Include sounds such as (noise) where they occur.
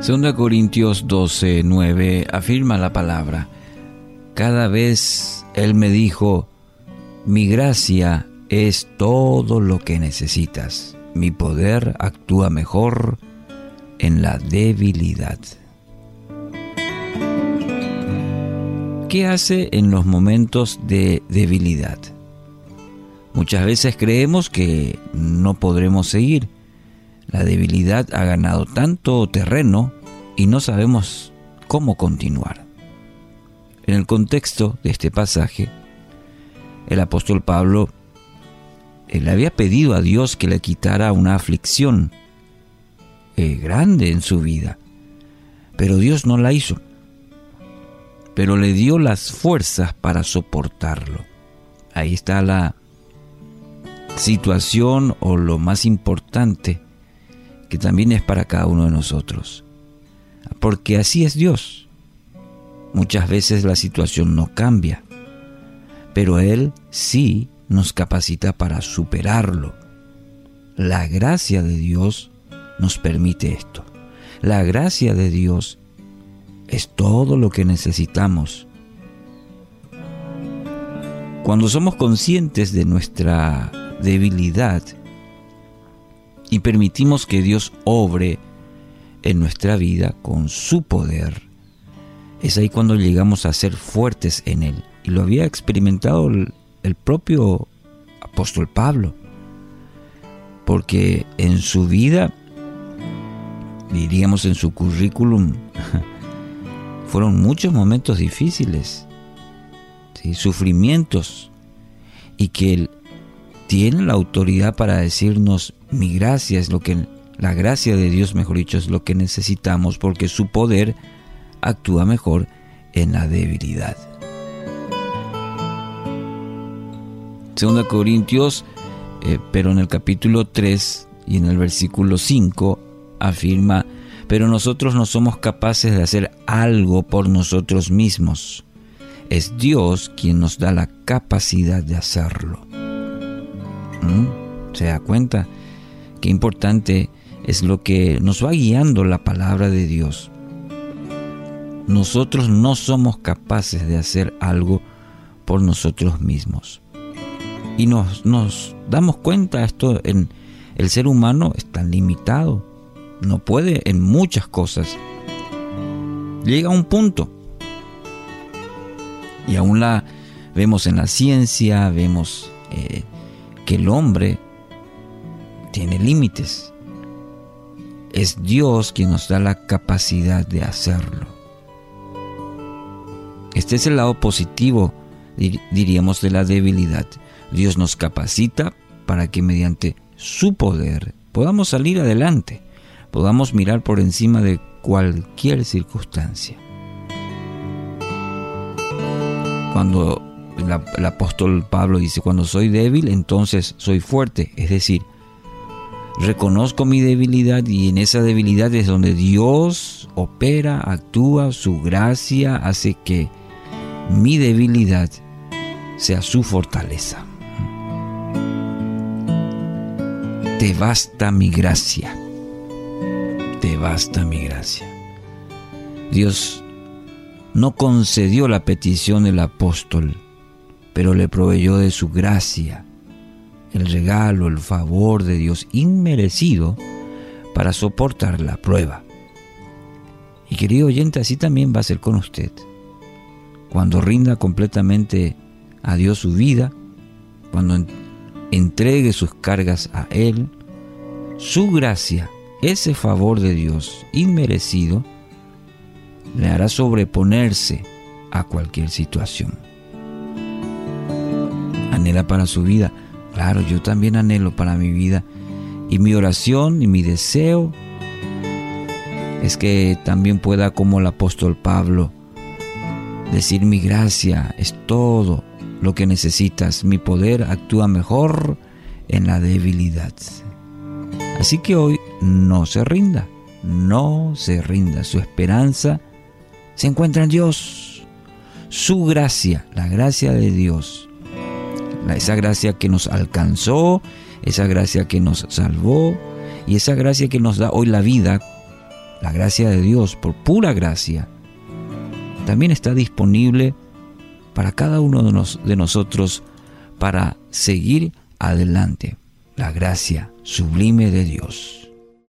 2 Corintios 12, 9 afirma la palabra. Cada vez Él me dijo, mi gracia es todo lo que necesitas. Mi poder actúa mejor en la debilidad. ¿Qué hace en los momentos de debilidad? Muchas veces creemos que no podremos seguir la debilidad ha ganado tanto terreno y no sabemos cómo continuar. En el contexto de este pasaje, el apóstol Pablo le había pedido a Dios que le quitara una aflicción eh, grande en su vida, pero Dios no la hizo, pero le dio las fuerzas para soportarlo. Ahí está la situación o lo más importante que también es para cada uno de nosotros. Porque así es Dios. Muchas veces la situación no cambia, pero Él sí nos capacita para superarlo. La gracia de Dios nos permite esto. La gracia de Dios es todo lo que necesitamos. Cuando somos conscientes de nuestra debilidad, y permitimos que Dios obre en nuestra vida con su poder, es ahí cuando llegamos a ser fuertes en Él. Y lo había experimentado el, propio apóstol Pablo, porque en su vida, diríamos en su currículum, (laughs) fueron muchos momentos difíciles, sufrimientos, y que Él tiene la autoridad para decirnos, mi gracia es lo que, la gracia de Dios, mejor dicho, es lo que necesitamos porque su poder actúa mejor en la debilidad. Segunda Corintios, eh, pero en el capítulo 3 y en el versículo 5 afirma, pero nosotros no somos capaces de hacer algo por nosotros mismos. Es Dios quien nos da la capacidad de hacerlo. ¿Mm? ¿Se da cuenta? Qué importante es lo que nos va guiando la palabra de Dios. Nosotros no somos capaces de hacer algo por nosotros mismos. Y nos, damos cuenta esto en el ser humano es tan limitado. No puede en muchas cosas. Llega a un punto. Y aún la vemos en la ciencia, vemos eh, que el hombre tiene límites. Es Dios quien nos da la capacidad de hacerlo. Este es el lado positivo, diríamos, de la debilidad. Dios nos capacita para que mediante su poder podamos salir adelante, podamos mirar por encima de cualquier circunstancia. Cuando el, apóstol Pablo dice, cuando soy débil, entonces soy fuerte, es decir, reconozco mi debilidad y en esa debilidad es donde Dios opera, actúa, su gracia hace que mi debilidad sea su fortaleza. Te basta mi gracia. Te basta mi gracia. Dios no concedió la petición del apóstol, pero le proveyó de su gracia el regalo, el favor de Dios inmerecido para soportar la prueba. Y querido oyente, así también va a ser con usted. Cuando rinda completamente a Dios su vida, cuando entregue sus cargas a Él, su gracia, ese favor de Dios inmerecido, le hará sobreponerse a cualquier situación. Anhela para su vida Claro, yo también anhelo para mi vida. Y mi oración y mi deseo es que también pueda, como el apóstol Pablo, decir mi gracia es todo lo que necesitas. Mi poder actúa mejor en la debilidad. Así que hoy no se rinda, no se rinda. Su esperanza se encuentra en Dios. Su gracia, la gracia de Dios, esa gracia que nos alcanzó, esa gracia que nos salvó y esa gracia que nos da hoy la vida la gracia de Dios, por pura gracia, también está disponible para cada uno de nosotros para seguir adelante. La gracia sublime de Dios.